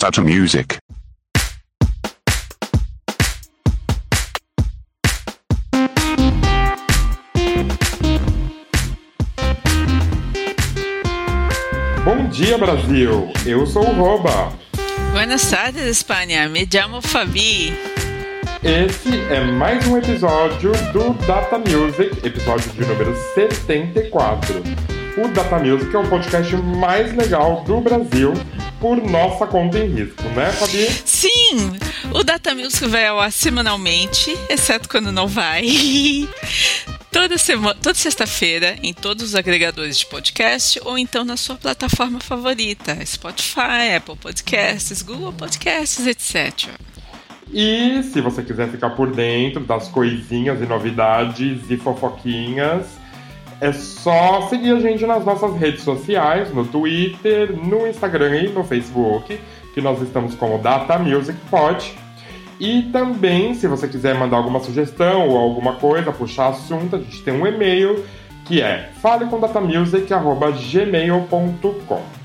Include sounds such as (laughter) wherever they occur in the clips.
Data Music. Bom dia, Brasil! Eu sou o Roba. Buenas tardes, Espanha. Me chamo Fabi. Esse é mais um episódio do Data Music, episódio de número 74. O Data Music é o podcast mais legal do Brasil por nossa conta em risco, né, Fabi? Sim, o Data Music vai ao ar semanalmente, exceto quando não vai. (laughs) Toda, semana, toda sexta-feira em todos os agregadores de podcast ou então na sua plataforma favorita, Spotify, Apple Podcasts, Google Podcasts, etc. E se você quiser ficar por dentro das coisinhas e novidades e fofoquinhas, é só seguir a gente nas nossas redes sociais, no Twitter, no Instagram e no Facebook, que nós estamos como Data Music Pod. E também, se você quiser mandar alguma sugestão ou alguma coisa, puxar assunto, a gente tem um e-mail que é falecomdatamusic.gmail.com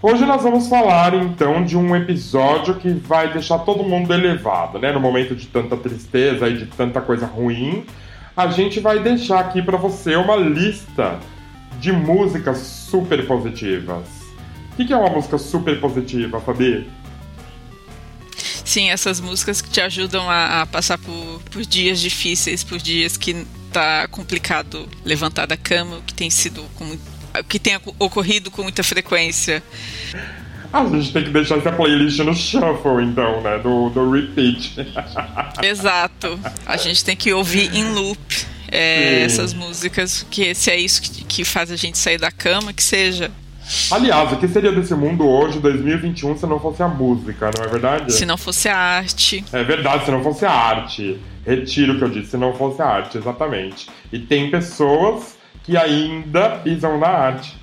Hoje nós vamos falar então de um episódio que vai deixar todo mundo elevado, né? No momento de tanta tristeza e de tanta coisa ruim, a gente vai deixar aqui para você uma lista de músicas super positivas. O que é uma música super positiva, Fabi? Sim, essas músicas que te ajudam a, a passar por, por, dias difíceis, por dias que tá complicado levantar da cama, que tem sido com, que tem ocorrido com muita frequência. A gente tem que deixar essa playlist no shuffle, então, né? Do, do repeat. (laughs) Exato. A gente tem que ouvir em loop é, essas músicas, que se é isso que, que faz a gente sair da cama, que seja. Aliás, o que seria desse mundo hoje, 2021, se não fosse a música, não é verdade? Se não fosse a arte. É verdade, se não fosse a arte. Retiro o que eu disse, se não fosse a arte, exatamente. E tem pessoas que ainda pisam na arte.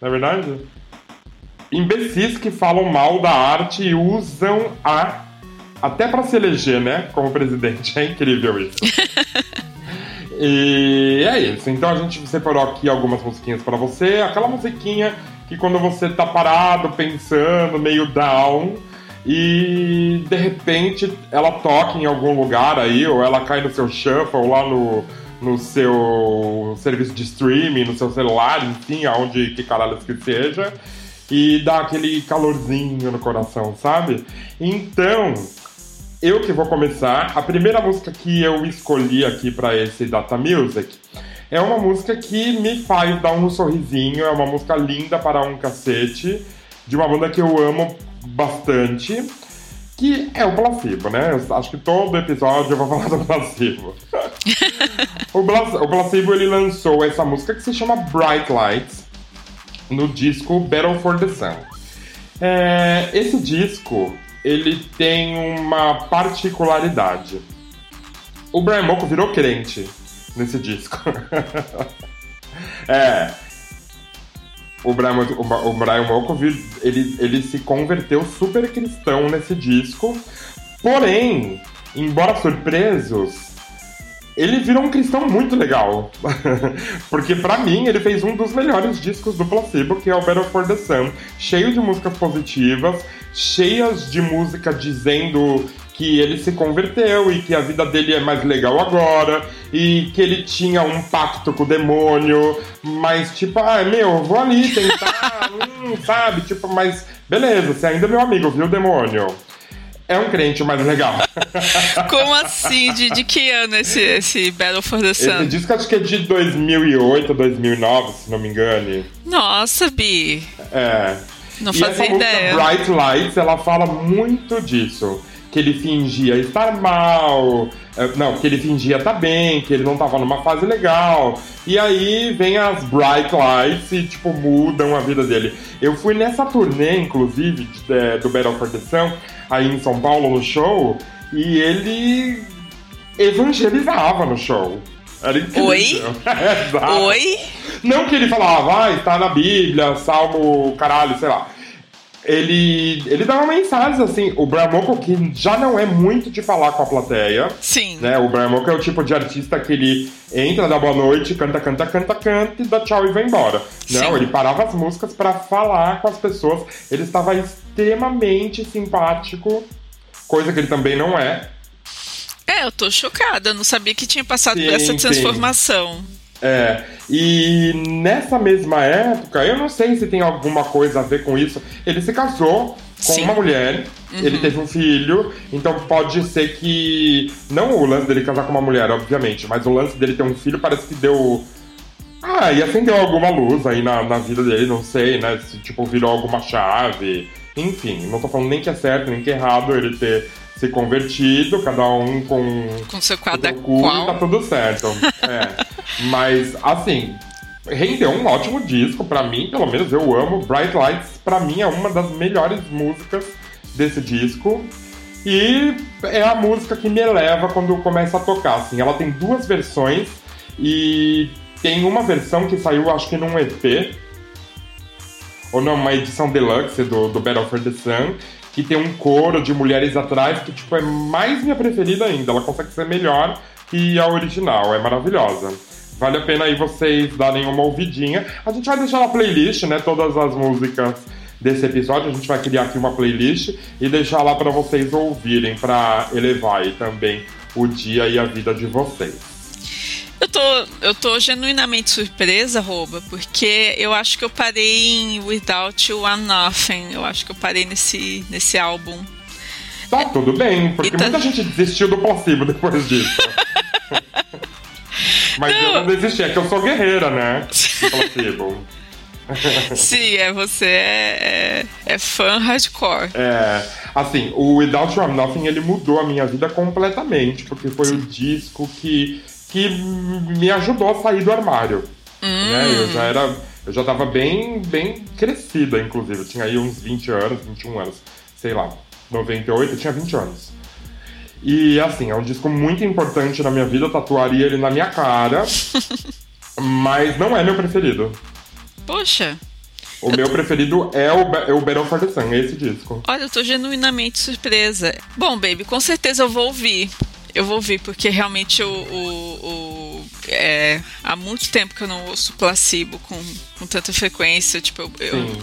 Não é verdade? Imbecis que falam mal da arte e usam a. Até para se eleger, né? Como presidente. (laughs) É incrível isso. e é isso. Então a gente separou aqui algumas musiquinhas para você. Aquela musiquinha que quando você tá parado, pensando, meio down, e de repente ela toca em algum lugar aí, ou ela cai no seu shuffle, ou lá no, no seu serviço de streaming, no seu celular, enfim, aonde que caralho que seja, e dá aquele calorzinho no coração, sabe? Então, eu que vou começar, a primeira música que eu escolhi aqui para esse Data Music é uma música que me faz dar um sorrisinho, é uma música linda para um cacete, de uma banda que eu amo bastante, que é o Placebo, né? Eu acho que todo episódio eu vou (laughs) falar do Placebo. (laughs) o, o Placebo ele lançou essa música que se chama Bright Lights no disco Battle for the Sun. É, esse disco ele tem uma particularidade. O Brian Molko virou crente nesse disco. (laughs) é. O Brian, o, Brian Molko, ele, ele se converteu super cristão nesse disco. Porém, embora surpresos, ele virou um cristão muito legal. (laughs) Porque para mim ele fez um dos melhores discos do Placebo, que é o Battle for the Sun, cheio de músicas positivas, cheias de música dizendo que ele se converteu e que a vida dele é mais legal agora e que ele tinha um pacto com o demônio, mas tipo, ah, meu, vou ali tentar, (laughs) hum, sabe? Tipo, mas beleza, você ainda é meu amigo, viu, demônio? É um crente mais legal. (laughs) Como assim? De, de que ano esse, esse Battle for the Sun? Esse disco acho que é de 2008, 2009, se não me engane. Nossa, Bi. É. Não e fazia essa ideia. Bright Lights, ela fala muito disso que ele fingia estar mal, não, que ele fingia estar bem, que ele não estava numa fase legal. E aí vem as bright lights e, tipo, mudam a vida dele. Eu fui nessa turnê, inclusive, de, do Battle for the Sun, aí em São Paulo, no show, e ele evangelizava no show. Era incrível. Oi? (laughs) Oi? Não que ele falava, ah, está na Bíblia, Salmo, caralho, sei lá ele, ele dá uma mensagem assim. O Brian Molko, que já não é muito de falar com a plateia. Sim. Né? O Brian Molko é o tipo de artista que ele entra, dá boa noite, canta, canta, canta, canta e dá tchau e vai embora. Sim. Não, ele parava as músicas para falar com as pessoas. Ele estava extremamente simpático, coisa que ele também não é. É, eu tô chocada, eu não sabia que tinha passado Sim, por essa sim. É, e nessa mesma época, eu não sei se tem alguma coisa a ver com isso. Ele se casou com Sim. uma mulher, ele teve um filho, então pode ser que. Não o lance dele casar com uma mulher, obviamente, mas o lance dele ter um filho parece que deu. Ah, e acendeu alguma luz aí na, na vida dele, não sei, né? Se tipo virou alguma chave. Enfim, não tô falando nem que é certo, nem que é errado ele ter se convertido, cada um com Com seu cu e tá qual. tudo certo. (laughs) É. Mas, assim, rendeu um ótimo disco pra mim, pelo menos eu amo. Bright Lights, pra mim, é uma das melhores músicas desse disco. E é a música que me eleva quando começa a tocar. Assim, ela tem duas versões e tem uma versão que saiu, acho que num EP, ou numa edição deluxe do, do Battle for the Sun, que tem um coro de mulheres atrás que tipo é mais minha preferida ainda. Ela consegue ser melhor que a original, é maravilhosa. Vale a pena aí vocês darem uma ouvidinha. A gente vai deixar na playlist, né, todas as músicas desse episódio. A gente vai criar aqui uma playlist e deixar lá para vocês ouvirem, para elevar aí também o dia e a vida de vocês. Eu tô, eu tô genuinamente surpresa, Rouba, porque eu acho que eu parei em Without You I'm Nothing. Eu acho que eu parei nesse, nesse álbum. Tá tudo bem, porque tá- muita gente desistiu do possível depois disso. (laughs) Mas eu Não. não desisti, é que eu sou guerreira, né? (laughs) Do possível. Sim, é você é, é, é fã hardcore. É, assim, o Without You I'm Nothing, ele mudou a minha vida completamente, porque foi o disco que, que me ajudou a sair do armário. Né? Eu já era, eu já tava bem, bem crescida, inclusive. Eu tinha aí uns 20 anos, 21 anos, sei lá, 98, eu tinha 20 anos. E assim, é um disco muito importante na minha vida, eu tatuaria ele na minha cara, (laughs) mas não é meu preferido. Poxa, O meu preferido é o, é o Battle for the Sun, é esse disco. olha, eu tô genuinamente surpresa. Bom, baby, com certeza eu vou ouvir. Eu vou ouvir, porque realmente o, o, o- é, há muito tempo que eu não ouço placebo com, com tanta frequência. Tipo, eu, eu-.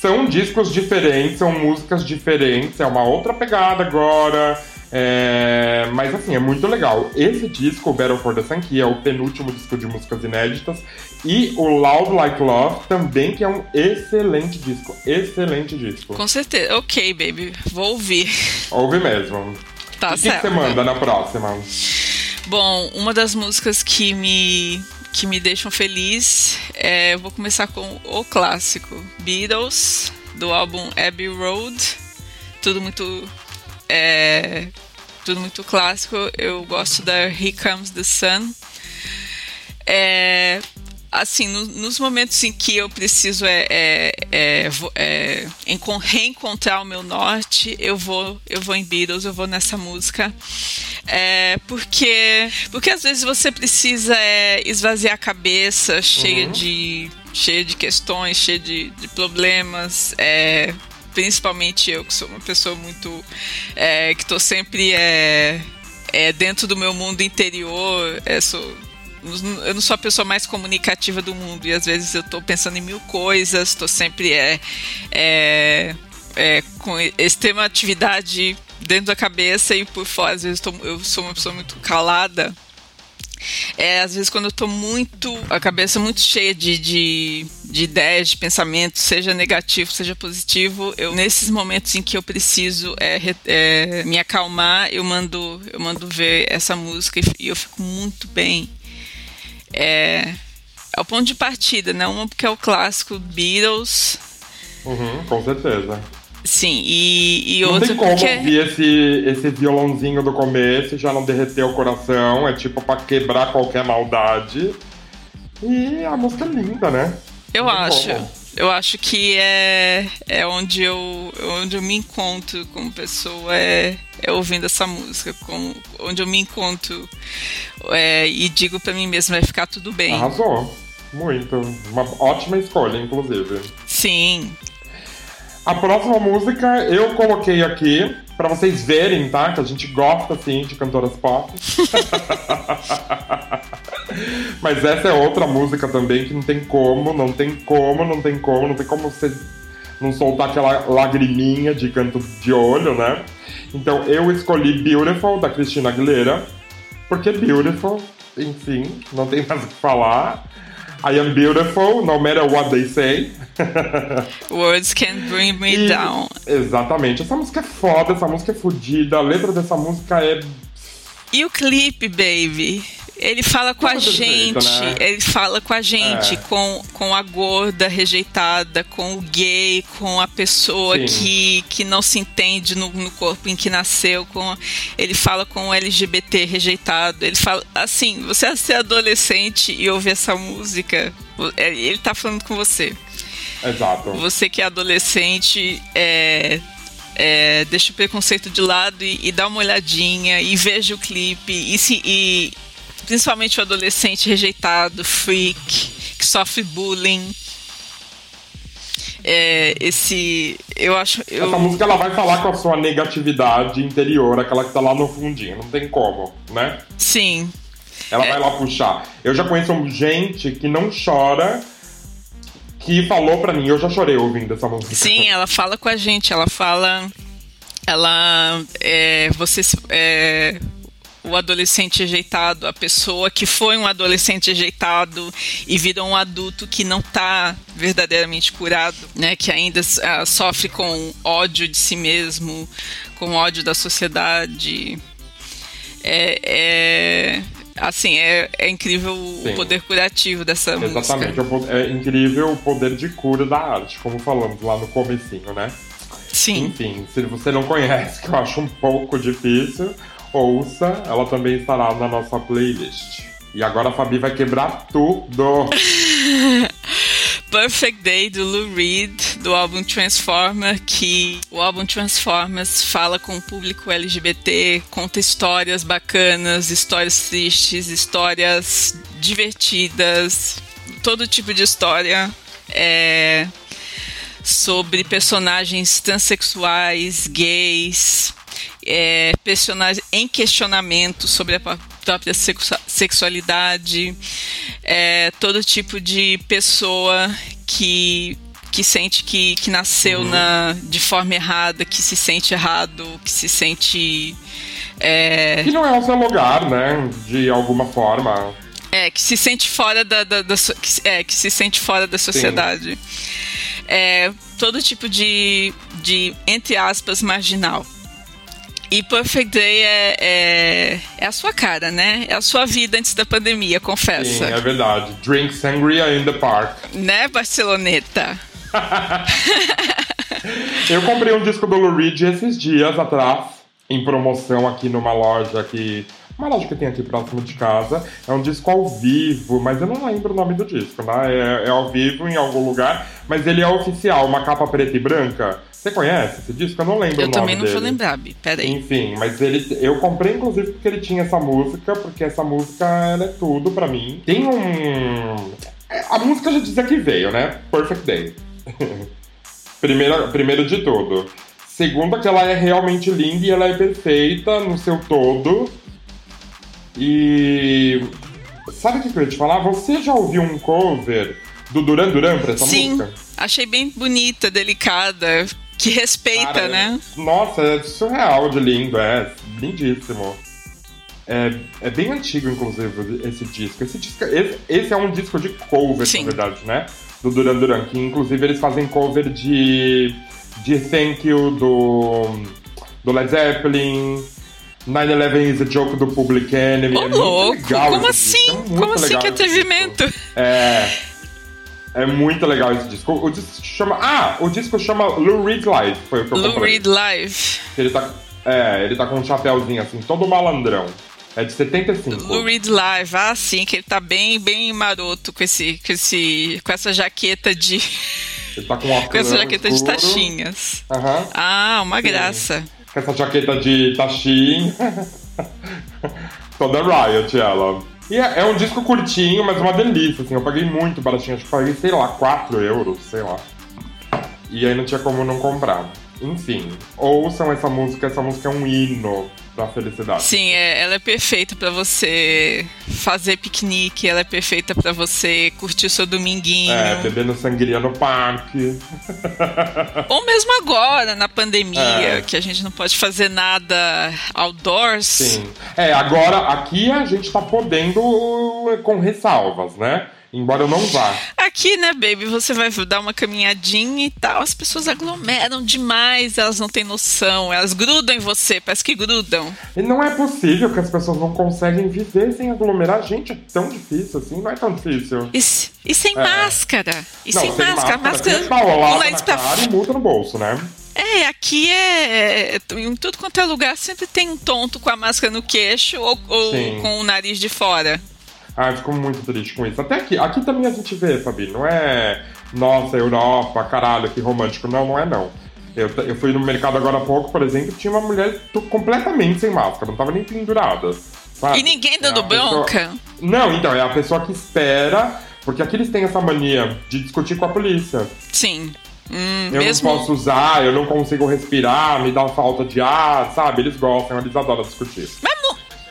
São discos diferentes, são músicas diferentes, é uma outra pegada agora. é, Mas assim, é muito legal. Esse disco, o Battle for the Sun, que é o penúltimo disco de músicas inéditas, e o Loud Like Love também, que é um excelente disco. Excelente disco. com certeza. Ok, baby, vou ouvir. Ouve mesmo. Tá o que, que certo. você manda na próxima? Bom, uma das músicas que me que me deixam feliz é, eu vou começar com o clássico Beatles do álbum Abbey Road. Tudo muito é, tudo muito clássico. Eu gosto da Here Comes the Sun. É, assim, no- nos momentos em que eu preciso é, é, é, é, encon- reencontrar o meu norte, eu vou, eu vou em Beatles, eu vou nessa música. É, porque, porque às vezes você precisa é, esvaziar a cabeça, cheia de cheia de questões, cheia de, de problemas. É, principalmente eu que sou uma pessoa muito é, que estou sempre é, é, dentro do meu mundo interior. É, sou, eu não sou a pessoa mais comunicativa do mundo e às vezes eu tô pensando em mil coisas, tô sempre é, é, é, com extrema atividade dentro da cabeça e por fora. Às vezes tô- eu sou uma pessoa muito calada. É, às vezes quando eu tô muito. a cabeça muito cheia de, de, de ideias, de pensamentos, seja negativo, seja positivo, eu nesses momentos em que eu preciso é, é, me acalmar, eu mando, eu mando ver essa música e, e eu fico muito bem. É, é o ponto de partida, né? Uma porque é o clássico Beatles, Uhum, com certeza. sim, e, e Não outra tem como porque. ouvir esse, esse violãozinho do começo já não derreter o coração. É tipo pra quebrar qualquer maldade. E a música é linda, né? Eu Não acho. como. Eu acho que é, é onde, eu, onde eu me encontro como pessoa, é, é ouvindo essa música. Como, onde eu me encontro é, e digo pra mim mesma, vai ficar tudo bem. Arrasou. Muito. Uma ótima escolha, inclusive. Sim. A próxima música eu coloquei aqui pra vocês verem, tá? Que a gente gosta, assim, de cantoras pop. (laughs) Mas essa é outra música também que não tem como, não tem como, não tem como, não tem como você não soltar aquela lagriminha de canto de olho, né? Então eu escolhi Beautiful, da Cristina Aguilera, porque Beautiful, enfim, não tem mais o que falar. I am beautiful, no matter what they say. (laughs) Words can bring me E- down. Exatamente. Essa música é foda, essa música é fodida. A letra dessa música é. E o clipe, baby? Ele fala com a Tudo perfeito, gente, né? ele fala com a gente, É. com, com a gorda rejeitada, com o gay, com a pessoa Sim. que, que não se entende no, no corpo em que nasceu, com ele fala com o LGBT rejeitado, ele fala assim, você é ser adolescente e ouvir essa música, é, ele tá falando com você. Exato. Você que é adolescente, é, é, deixa o preconceito de lado e, e dá uma olhadinha e veja o clipe. E, se, e principalmente o adolescente rejeitado, freak, que sofre bullying. É, esse. Eu acho. Eu, Essa música ela vai falar com a sua negatividade interior, aquela que tá lá no fundinho, não tem como, né? sim. Ela É. vai lá puxar. Eu já conheço gente que não chora, que falou pra mim, eu já chorei ouvindo essa música. Sim, ela fala com a gente, ela fala. Ela. É, você. se- É, o adolescente rejeitado, a pessoa que foi um adolescente rejeitado e vira um adulto que não está verdadeiramente curado, né? Que ainda ah, sofre com ódio de si mesmo, com ódio da sociedade. É, é- assim, é, é incrível o Sim. poder curativo dessa Exatamente, música. é o po- é incrível o poder de cura da arte, como falamos lá no comecinho, né? Sim. Enfim, se você não conhece, (laughs) que eu acho um pouco difícil, ouça, ela também estará na nossa playlist. E agora a Fabi vai quebrar tudo. (laughs) Perfect Day do Lou Reed, do álbum Transformer, que o álbum Transformers fala com o público LGBT, conta histórias bacanas, histórias tristes, histórias divertidas, todo tipo de história. É, sobre personagens transexuais, gays, é, personagens em questionamento sobre a pró- própria sexua- sexualidade, é, todo tipo de pessoa que que sente que, que nasceu na, de forma errada, que se sente errado, que se sente é, Que não é o seu lugar, né? De alguma forma. é, que se sente fora da, da- da que, é, que se sente fora da sociedade. É, todo tipo de, de, entre aspas, marginal. E Perfect Day é, é, é a sua cara, né? É a sua vida antes da pandemia, Sim, confessa. é verdade. Drink sangria in the park. Né, Barceloneta? (laughs) Eu comprei um disco do Lou Reed esses dias atrás, em promoção aqui numa loja que. Uma loja que tem aqui próximo de casa. É um disco ao vivo, mas eu não lembro o nome do disco, né? É, é ao vivo em algum lugar, mas ele é oficial, uma capa preta e branca. Você conhece esse disco? Eu não lembro Eu também não dele. vou lembrar, Bi. Peraí. Enfim, mas ele. Eu comprei inclusive porque ele tinha essa música, porque essa música ela é tudo pra mim. Tem um. A música já dizia que veio, né? Perfect Day. (laughs) Primeira, primeiro de tudo. Segundo, que ela é realmente linda e ela é perfeita no seu todo. E. Sabe o que eu ia te falar? Você já ouviu um cover do Duran Duran pra essa Sim, música? achei bem bonita, delicada, que respeita, Cara, né? Nossa, é surreal de lindo, é lindíssimo. É, é bem antigo, inclusive, esse disco. Esse, disco esse, esse é um disco de cover, Sim. na verdade, né? Do Duran Duran, que inclusive eles fazem cover de, de Thank You do, do Led Zeppelin. 9-11 is a joke do Public Enemy. Ô, é muito louco! legal Como disco, assim? é Como assim legal que esse disco. atrevimento? É. É muito legal esse disco. O disco chama. Ah, o disco chama Lou Reed Live. Foi o que eu Lou comprei. Reed Live. Ele tá, é, ele tá com um chapéuzinho assim, todo malandrão. É de 75. Lou Reed Live, ah, sim, que ele tá bem, bem maroto com esse, com esse, com essa jaqueta de, Ele tá com uma (laughs) com essa jaqueta de escuro. tachinhas. Aham. Ah, uma graça. Com essa jaqueta de tachinha. (laughs) Toda Riot, ela. E é, é um disco curtinho, mas uma delícia, assim. Eu paguei muito baratinho. Acho que paguei, sei lá, 4 euros, sei lá. E aí não tinha como não comprar. enfim, ouçam essa música, essa música é um hino da felicidade. Sim, é, ela é perfeita para você fazer piquenique, ela é perfeita para você curtir o seu dominguinho. É, bebendo sangria no parque. (laughs) Ou mesmo agora, na pandemia, é. que a gente não pode fazer nada outdoors. Sim. É, agora aqui a gente tá podendo com ressalvas, né? Embora eu não vá. Aqui, né, baby, você vai dar uma caminhadinha e tal, as pessoas aglomeram demais, elas não têm noção, elas grudam em você, parece que grudam. E não é possível que as pessoas não conseguem viver sem aglomerar. Gente, é tão difícil assim, não é tão difícil. E, e sem é. máscara. E não, sem, sem máscara. Máscara, máscara na pra... cara e multa no bolso, né? É, aqui é, é. Em tudo quanto é lugar sempre tem um tonto com a máscara no queixo ou, ou com o nariz de fora. Ah, eu fico muito triste com isso. Até aqui, aqui também a gente vê, Fabi, não é nossa, Europa, caralho, que romântico. Não, não é não. Eu, eu fui no mercado agora há pouco, por exemplo, tinha uma mulher completamente sem máscara, não tava nem pendurada. Sabe? E ninguém dando é bronca? Pessoa... Não, então, é a pessoa que espera, porque aqui eles têm essa mania de discutir com a polícia. Sim. Hum, eu mesmo... não posso usar, eu não consigo respirar, me dá falta de ar, sabe? Eles gostam, eles adoram discutir. Mas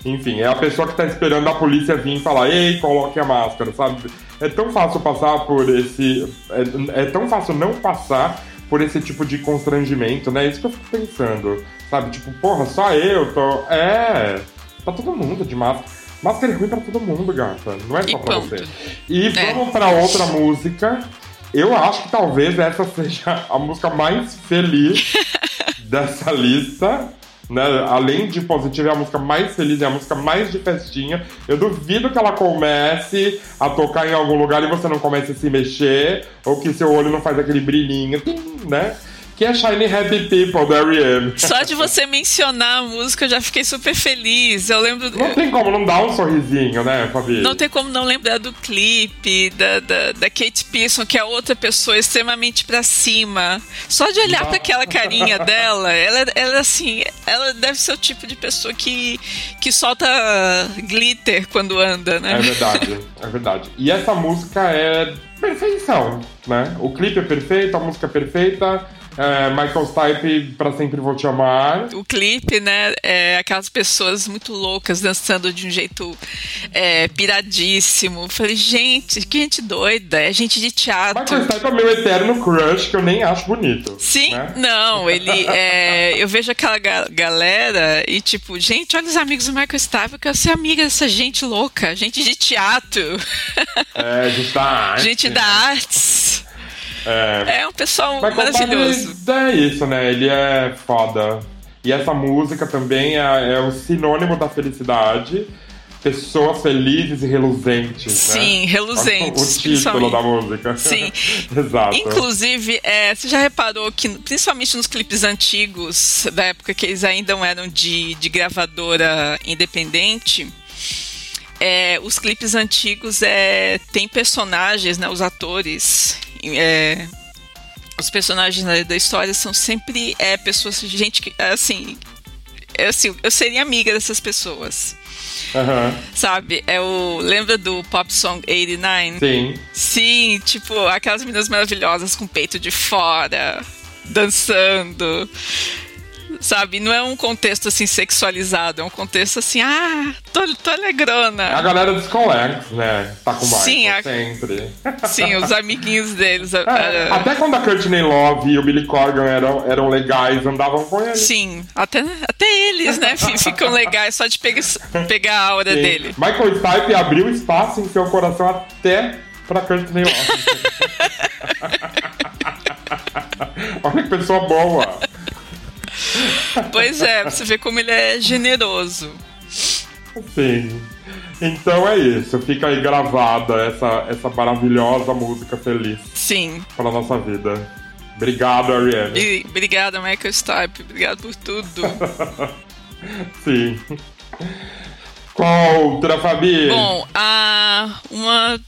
enfim, é a pessoa que tá esperando a polícia vir e falar, ei, coloque a máscara, sabe? É tão fácil passar por esse. É, é tão fácil não passar por esse tipo de constrangimento, né? É isso que eu fico pensando. Sabe? Tipo, porra, só eu tô. É. Tá todo mundo de máscara. Máscara é ruim pra todo mundo, gata. Não é só e pra ponto. você. E é. vamos pra outra música. Eu acho que talvez essa (laughs) seja a música mais feliz (laughs) dessa lista né? Além de positiva, é a música mais feliz, é a música mais de festinha. Eu duvido que ela comece a tocar em algum lugar e você não comece a se mexer, ou que seu olho não faz aquele brilhinho, né? Que é Shiny Happy People, da R.E.M. Só de você mencionar a música eu já fiquei super feliz. Eu lembro. Não tem como não dar um sorrisinho, né, Fabi? Não tem como não lembrar do clipe, da, da, da Kate Pearson, que é outra pessoa extremamente pra cima. Só de olhar para aquela carinha (laughs) dela, ela, ela assim, ela deve ser o tipo de pessoa que, que solta glitter quando anda, né? É verdade, é verdade. E essa música é perfeição, né? O clipe é perfeito, a música é perfeita é, Michael Stipe, Pra Sempre Vou Te Amar. O clipe, né, é aquelas pessoas muito loucas dançando de um jeito é, piradíssimo. Falei, gente, que gente doida, é gente de teatro. Michael Stipe é meu eterno crush, que eu nem acho bonito. Sim, né? não, ele é, Eu vejo aquela ga galera e tipo, gente, olha os amigos do Michael Stipe, eu quero ser amiga dessa gente louca, gente de teatro. É, gente (laughs) da arte. Gente da artes. É, é um pessoal Mas maravilhoso. É isso, né? Ele é foda. E essa música também é, é o sinônimo da felicidade pessoas felizes e reluzentes. Né? Sim, né? reluzentes. O título da música. Sim. (laughs) Exato. Inclusive, é, você já reparou que, principalmente nos clipes antigos, da época que eles ainda eram de, de gravadora independente, é, os clipes antigos é, tem personagens, né, os atores é, os personagens da história são sempre é, pessoas, gente que, assim, é, assim, eu seria amiga dessas pessoas. Uhum. Sabe? É o. Lembra do Pop Song 89? Sim. Sim, tipo, aquelas meninas maravilhosas com peito de fora, dançando sabe? Não é um contexto assim sexualizado, é um contexto assim, ah, tô, tô alegrona. A galera dos colegas, né? Tá com mais sim, a... sempre. Sim, os amiguinhos deles. É, era... Até quando a Courtney Love e o Billy Corgan eram, eram legais, andavam com eles. Sim, até, até eles, né? Ficam legais só de pegar, pegar a aura sim. dele. Michael Stipe abriu espaço em seu coração até pra Courtney Love. (laughs) Olha que pessoa boa. (laughs) Pois é, você vê como ele é generoso. Sim. Então é isso. Fica aí gravada essa, essa maravilhosa música feliz. Sim. Para nossa vida. Obrigado, Ariane. Obrigada, Michael Stipe. Obrigado por tudo. (laughs) Sim. Qual outra, Fabi? Bom, a uma.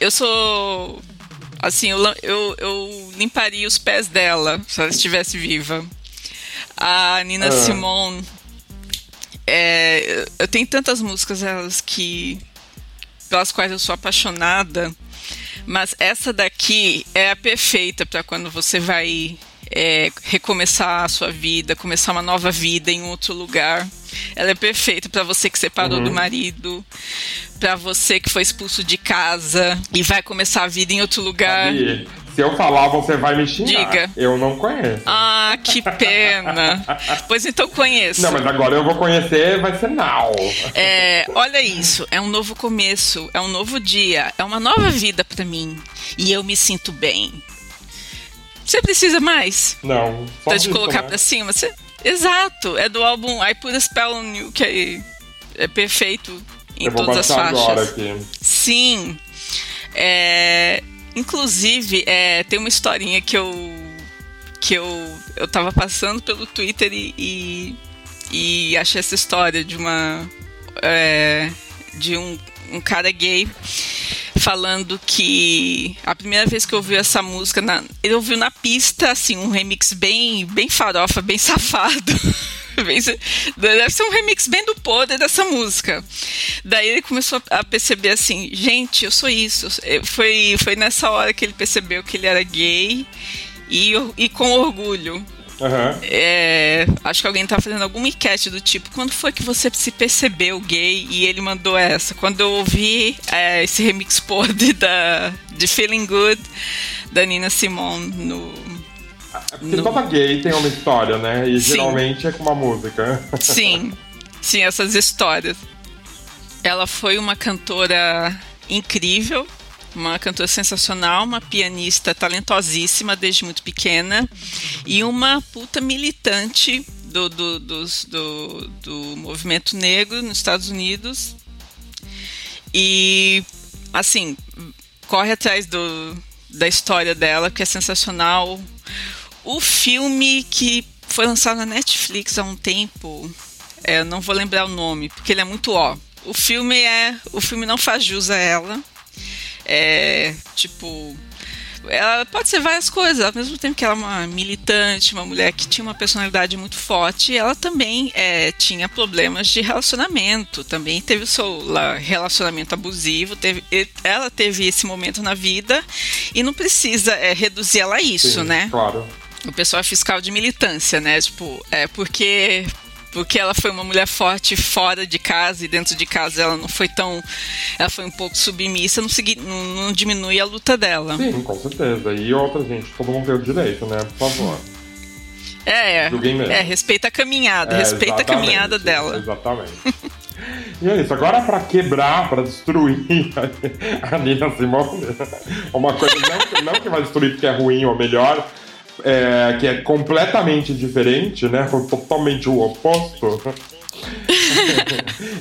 Eu sou. Assim, eu, eu, eu limparia os pés dela se ela estivesse viva. A Nina ah. Simone. É, eu tenho tantas músicas elas que pelas quais eu sou apaixonada, mas essa daqui é a perfeita para quando você vai é, recomeçar a sua vida, começar uma nova vida em outro lugar. Ela é perfeita para você que separou uhum. do marido, para você que foi expulso de casa e vai começar a vida em outro lugar. Se eu falar, você vai me xingar. Diga. Eu não conheço. Ah, que pena. (laughs) pois então conheço. Não, mas agora eu vou conhecer, vai ser now. É, olha isso, é um novo começo, é um novo dia, é uma nova vida para mim. E eu me sinto bem. Você precisa mais? Não. Só tá de colocar né? pra cima? Você... Exato, é do álbum I Put a Spell on You, que é, é perfeito em todas as faixas. Sim. É, Inclusive, é, tem uma historinha que eu que eu, eu tava passando pelo Twitter e, e, e achei essa história de uma é, de um, um cara gay falando que a primeira vez que ouviu essa música, na, ele ouviu na pista, assim, um remix bem, bem farofa, bem (laughs) safado. Deve ser um remix bem do poder dessa música. Daí ele começou a perceber assim, gente, eu sou isso. Foi, foi nessa hora que ele percebeu que ele era gay e, e com orgulho. Uhum. É, acho que alguém tá fazendo alguma enquete do tipo, quando foi que você se percebeu gay? E ele mandou essa. Quando eu ouvi é, esse remix podre da, de Feeling Good da Nina Simone no, porque no... toda gay tem uma história, né? E Sim. geralmente é com uma música. Sim. Sim, essas histórias. Ela foi uma cantora incrível, uma cantora sensacional, uma pianista talentosíssima desde muito pequena e uma puta militante do, do, do, do, do movimento negro nos Estados Unidos. E, assim, corre atrás do, da história dela, que é sensacional. O filme que foi lançado na Netflix há um tempo, é, não vou lembrar o nome, porque ele é muito ó. O filme é. O filme não faz jus a ela. É. Tipo. Ela pode ser várias coisas, ao mesmo tempo que ela é uma militante, uma mulher que tinha uma personalidade muito forte, ela também é, tinha problemas de relacionamento, também teve o seu relacionamento abusivo, teve, ela teve esse momento na vida e não precisa é, reduzir ela a isso, Sim, né? Claro o pessoal é fiscal de militância, né? Tipo, é porque porque ela foi uma mulher forte fora de casa e dentro de casa ela não foi tão ela foi um pouco submissa não, segui, não, não diminui a luta dela sim com certeza e outra gente todo mundo tem o direito né por favor é, é, é respeita a caminhada, é, respeita a caminhada dela. Exatamente. (laughs) E é isso, agora para quebrar, para destruir (laughs) a Nina Simone, (laughs) uma coisa não, não que vai destruir porque é ruim ou melhor, é, que é completamente diferente, né? Totalmente o oposto. (laughs)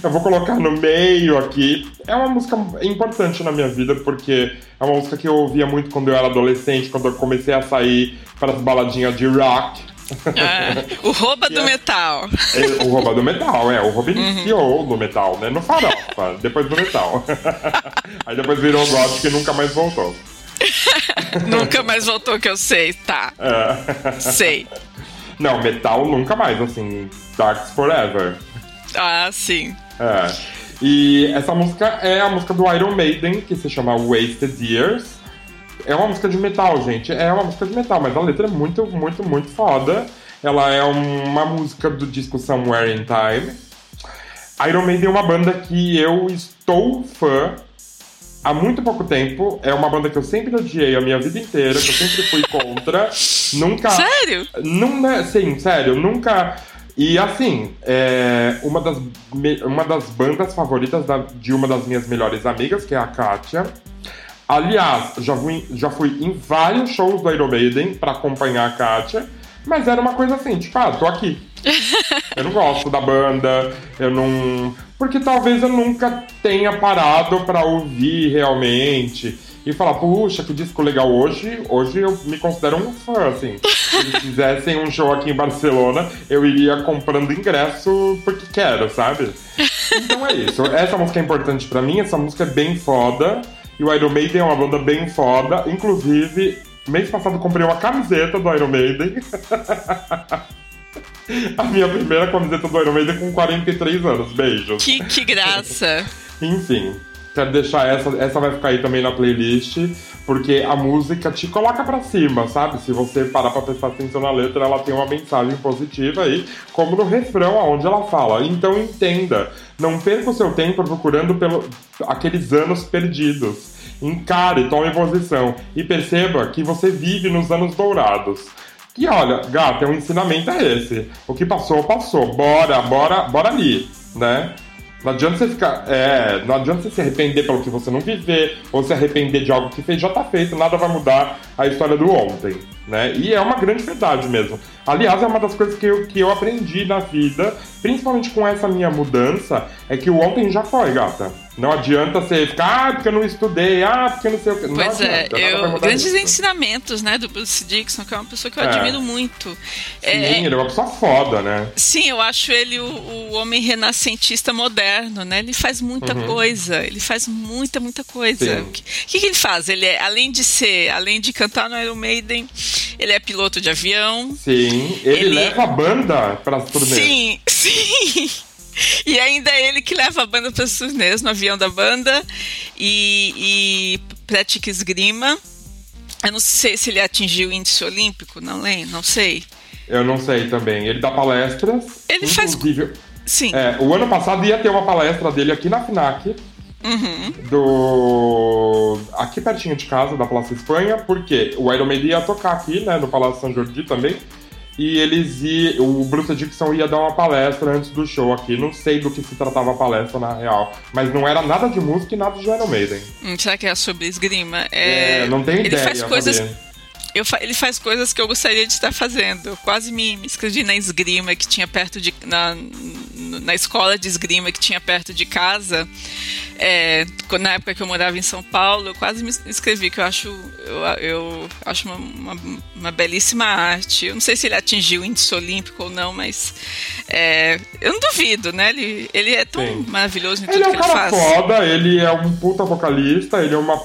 eu vou colocar no meio aqui. É uma música importante na minha vida, porque é uma música que eu ouvia muito quando eu era adolescente, quando eu comecei a sair para as baladinhas de rock. Ah, o rouba do (laughs) é, metal. É, o rouba do metal, é. O rouba iniciou uhum. no metal, né? No farofa, depois do metal. (laughs) Aí depois virou gótico e nunca mais voltou. (laughs) nunca mais voltou que eu sei, tá. É. Sei. Não, metal nunca mais, assim, Darks Forever. Ah, sim. É. E essa música é a música do Iron Maiden, que se chama Wasted Years. É uma música de metal, gente. É uma música de metal, mas a letra é muito, muito, muito foda. Ela é uma música do disco Somewhere in Time. Iron Maiden é uma banda que eu estou fã há muito pouco tempo. É uma banda que eu sempre odiei a minha vida inteira, que eu sempre fui contra. nunca. Sério? Não, né, sim, sério, nunca. E assim, é uma, das, uma das bandas favoritas da, de uma das minhas melhores amigas, que é a Kátia. Aliás, já fui, já fui em vários shows do Iron Maiden pra acompanhar a Kátia, mas era uma coisa assim, tipo, ah, tô aqui. (laughs) eu não gosto da banda, eu não. Porque talvez eu nunca tenha parado para ouvir realmente e falar, puxa, que disco legal hoje. Hoje eu me considero um fã, assim. (laughs) Se eles fizessem um show aqui em Barcelona, eu iria comprando ingresso porque quero, sabe? Então é isso. Essa música é importante para mim, essa música é bem foda. E o Iron Maiden é uma banda bem foda. Inclusive, mês passado comprei uma camiseta do Iron Maiden. (laughs) (laughs) A minha primeira camiseta do Iron Maiden com 43 anos. Beijos. Que, que graça. (laughs) Enfim, quero deixar essa. Essa vai ficar aí também na playlist. porque a música te coloca para cima, sabe? Se você parar pra prestar atenção na letra, ela tem uma mensagem positiva aí, como no refrão, aonde ela fala. Então entenda, não perca o seu tempo procurando pelo, aqueles anos perdidos. Encare, tome posição e perceba que você vive nos anos dourados. E olha, gata, é um ensinamento é esse. O que passou, passou. Bora, bora, bora ali, né? Não adianta você ficar. É, não adianta você se arrepender pelo que você não viver, ou se arrepender de algo que fez, já tá feito, nada vai mudar a história do ontem, né? E é uma grande verdade mesmo. Aliás, é uma das coisas que eu, que eu aprendi na vida, principalmente com essa minha mudança, é que o ontem já foi, gata. Não adianta você ficar, ah, porque eu não estudei, ah, porque eu não sei o que. Não Pois é, adianta, eu, grandes isso. ensinamentos, né, do Bruce Dixon, que é uma pessoa que eu É. admiro muito. Sim, É, ele é uma pessoa foda, né? Sim, eu acho ele o, o homem renascentista moderno, né? Ele faz muita coisa, ele faz muita, muita coisa. O que, que, que ele faz? Ele é, além de ser, além de cantar no Iron Maiden, ele é piloto de avião. Sim, ele, Ele- leva a banda pras turnês. Sim, (laughs) sim. (laughs) E ainda é ele que leva a banda para os turnês no avião da banda e, e pratica esgrima. Eu não sei se ele atingiu o índice olímpico, não lembro, não sei. Eu não sei também. Ele dá palestras. Ele faz- Sim. É, o ano passado ia ter uma palestra dele aqui na FINAC, Uhum. do aqui pertinho de casa, da Praça Espanha, porque o Iron Maiden ia tocar aqui, né, no Palácio São Jordi também, e eles iam, o Bruce Dixon ia dar uma palestra antes do show aqui, não sei do que se tratava a palestra na real, mas não era nada de música e nada de Iron Maiden. Hum, será que é sobre esgrima? É, não tenho ele ideia, faz coisas? Eu ele faz coisas que eu gostaria de estar fazendo. Eu quase me, me inscrevi na esgrima que tinha perto de. Na, na escola de esgrima que tinha perto de casa. É, na época que eu morava em São Paulo, eu quase me inscrevi, que eu acho, eu, eu acho uma, uma, uma belíssima arte. Eu não sei se ele atingiu o índice olímpico ou não, mas é, eu não duvido, né? Ele, ele é tão Sim. maravilhoso em tudo Ele é que um ele cara faz. foda, ele é um puta vocalista, ele é uma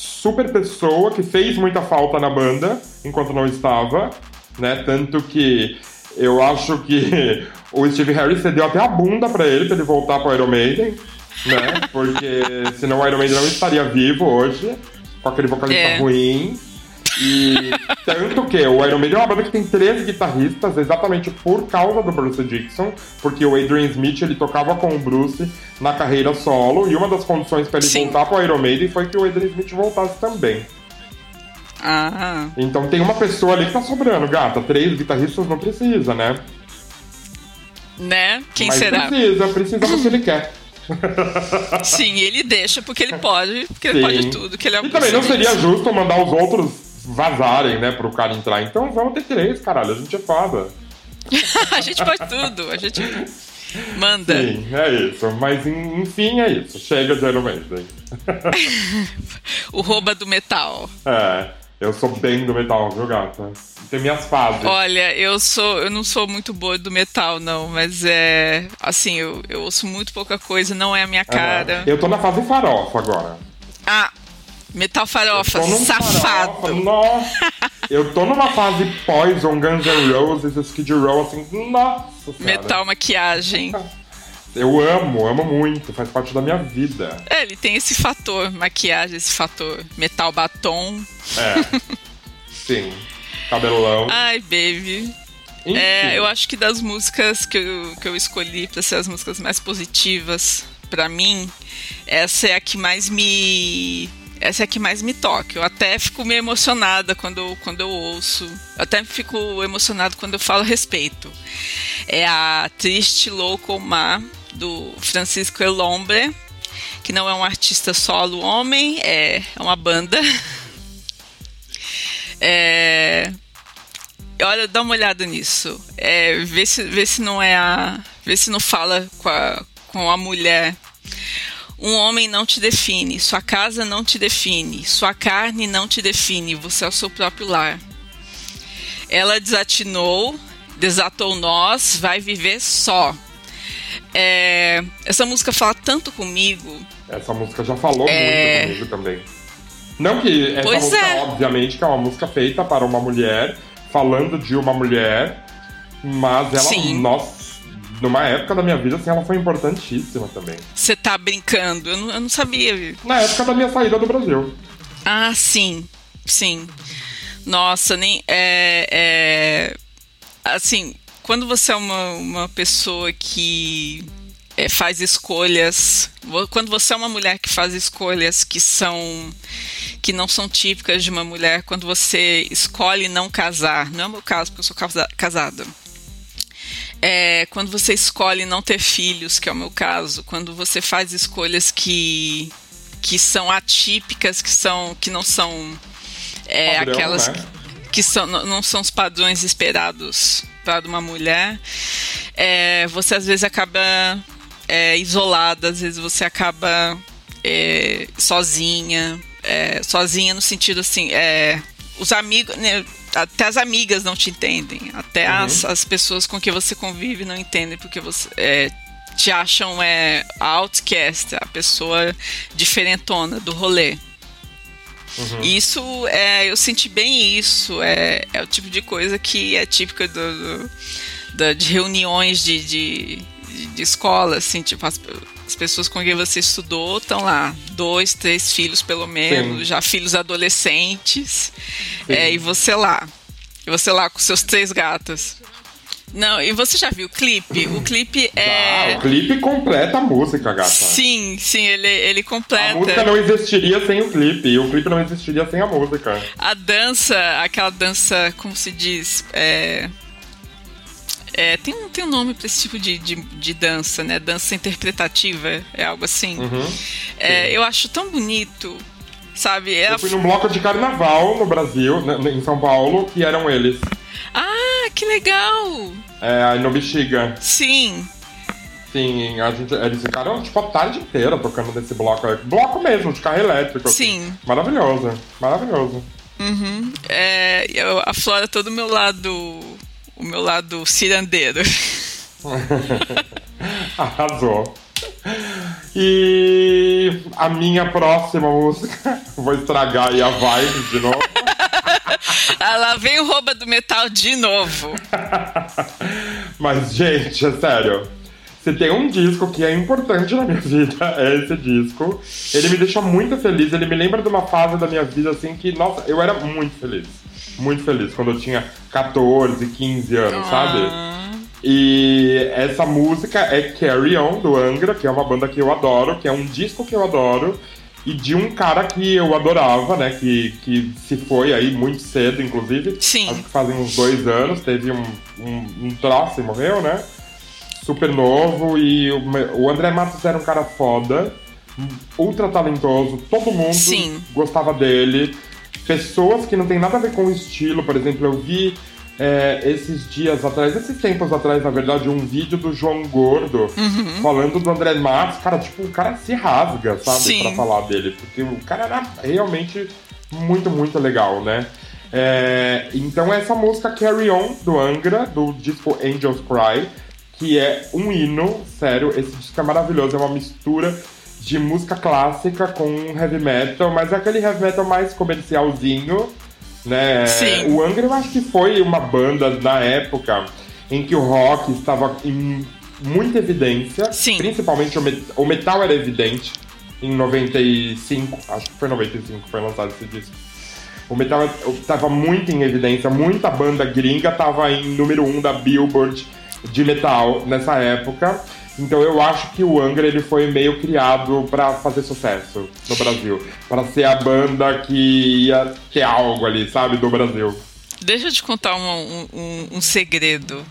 super pessoa que fez muita falta na banda enquanto não estava, né? Tanto que eu acho que (laughs) o Steve Harris cedeu até a bunda pra ele, pra ele voltar pro Iron Maiden, né? (laughs) Porque senão o Iron Maiden não estaria vivo hoje, com aquele vocalista É. ruim. E tanto que o Iron Maiden é uma banda que tem 13 guitarristas, exatamente por causa do Bruce Dixon, porque o Adrian Smith ele tocava com o Bruce na carreira solo, e uma das condições para ele Sim. voltar pro Iron Maiden foi que o Adrian Smith voltasse também. Ah, Então tem uma pessoa ali que tá sobrando, gata. Três guitarristas não precisa, né? né? Quem Mas será? precisa, precisa porque ele quer. Sim, ele deixa porque ele pode, porque ele Sim. pode tudo, que ele é um E também não seria justo mandar os outros vazarem, né, pro cara entrar. Então vamos ter três, caralho. A gente é foda. (laughs) a gente pode tudo, a gente manda. Sim, é isso. Mas en- enfim, é isso. Chega de Iron Maiden. (laughs) O rouba do metal. É, eu sou bem do metal, viu, gata? Tem minhas fases. Olha, eu sou, eu não sou muito boa do metal, não, mas é assim, eu, eu ouço muito pouca coisa, não é a minha cara. Aham. Eu tô na fase farofa agora. Ah, metal farofa, safado. farofa, Nossa. Eu tô numa fase Poison, Guns N' Roses, Skid Row, assim, nossa senhora. Metal maquiagem. Eu amo, amo muito, faz parte da minha vida. É, ele tem esse fator, maquiagem, esse fator metal batom. É. Sim. Cabelão. Ai, baby. Enfim. É, eu acho que das músicas que eu, que eu escolhi pra ser as músicas mais positivas pra mim, essa é a que mais me. Essa é a que mais me toca. Eu até fico meio emocionada quando, quando eu ouço. Eu até fico emocionado quando eu falo a respeito. É a Triste Louco Mar, do Francisco Elombre, que não é um artista solo homem, é uma banda. (laughs) É, Olha, dá uma olhada nisso. É, vê, se, vê se não é a. Vê se não fala com a, com a mulher. Um homem não te define, sua casa não te define, sua carne não te define, você é o seu próprio lar. Ela desatinou, desatou nós, vai viver só. É, essa música fala tanto comigo. Essa música já falou É. muito comigo também. Não que essa Pois música, é. obviamente, que é uma música feita para uma mulher, falando de uma mulher, mas ela, Sim. nossa, numa época da minha vida, assim, ela foi importantíssima também. Você tá brincando? Eu não, eu não sabia. Na época da minha saída do Brasil. Ah, sim, sim. Nossa, nem é, é assim, quando você é uma, uma pessoa que é, faz escolhas, quando você é uma mulher que faz escolhas que são que não são típicas de uma mulher, quando você escolhe não casar, não é o meu caso porque eu sou casada. É, quando você escolhe não ter filhos, que é o meu caso, quando você faz escolhas que que são atípicas, que são que não são é, Padrão, aquelas né? que, que são, não são os padrões esperados para uma mulher, é, você às vezes acaba é, isolada, às vezes você acaba é, sozinha, é, sozinha no sentido assim, é, os amigos, né, até as amigas não te entendem, até uhum. as, as pessoas com que você convive não entendem porque você é, te acham é, a outcast, a pessoa diferentona do rolê. Uhum. Isso, é, eu senti bem isso. É, é o tipo de coisa que é típica do, do, do de reuniões de, de, de, escola, assim, tipo, as, as pessoas com quem você estudou estão lá, dois, três filhos pelo menos, Sim. já filhos adolescentes, é, e você lá. E você lá com seus três gatas. Não, e você já viu o clipe? O clipe é. Ah, o clipe completa a música, gata. Sim, sim, ele, ele completa. A música não existiria sem o clipe, e o clipe não existiria sem a música. A dança, aquela dança, como se diz? É. É, tem, um, tem um nome para esse tipo de, de, de, dança, né? Dança interpretativa, é algo assim. Uhum, é, eu acho tão bonito, sabe? É eu fui num bloco de carnaval no Brasil, em São Paulo, que eram eles. Ah, que legal! É, no Bexiga. Sim. Sim, a gente, eles ficaram tipo a tarde inteira tocando nesse bloco. Bloco mesmo, de carro elétrico. Sim. Maravilhoso, maravilhoso. Uhum. É, eu aflora todo o meu lado. O meu lado cirandeiro. (laughs) Arrasou. E a minha próxima música, (laughs) vou estragar aí a vibe de novo. (laughs) Ela vem o rouba do metal de novo. Mas, gente, é sério. Se tem um disco que é importante na minha (laughs) vida, é esse disco. Ele me deixa muito feliz. Ele me lembra de uma fase da minha vida assim que, nossa, eu era muito feliz. Muito feliz. Quando eu tinha 14, 15 anos, ah. sabe? E essa música é Carry On, do Angra, que é uma banda que eu adoro, que é um disco que eu adoro e de um cara que eu adorava, né? Que, que se foi aí muito cedo, inclusive. Sim. Acho que fazem uns dois anos, teve um, um, um troço e morreu, né? Super novo. E o, o André Matos era um cara foda, ultra talentoso, todo mundo Sim. gostava dele. Pessoas que não tem nada a ver com o estilo, por exemplo, eu vi é, esses dias atrás, esses tempos atrás, na verdade, um vídeo do João Gordo uhum. falando do André Matos. Cara, tipo, o cara se rasga, sabe, Sim. pra falar dele. Porque o cara era realmente muito, muito legal, né? É, então, essa música Carry On, do Angra, do disco Angels Cry, que é um hino, sério, esse disco é maravilhoso, é uma mistura de música clássica com heavy metal, mas é aquele heavy metal mais comercialzinho né? Sim. O Angra eu acho que foi uma banda na época em que o rock estava em muita evidência. Sim. Principalmente o, met o metal era evidente em 95, acho que foi 95 que foi lançado esse disco. O metal estava muito em evidência, muita banda gringa estava em número 1 um da Billboard de metal nessa época. Então eu acho que o Angra ele foi meio criado para fazer sucesso no Brasil, para ser a banda que ia ter algo ali, sabe, do Brasil. Deixa eu te contar um, um, um segredo.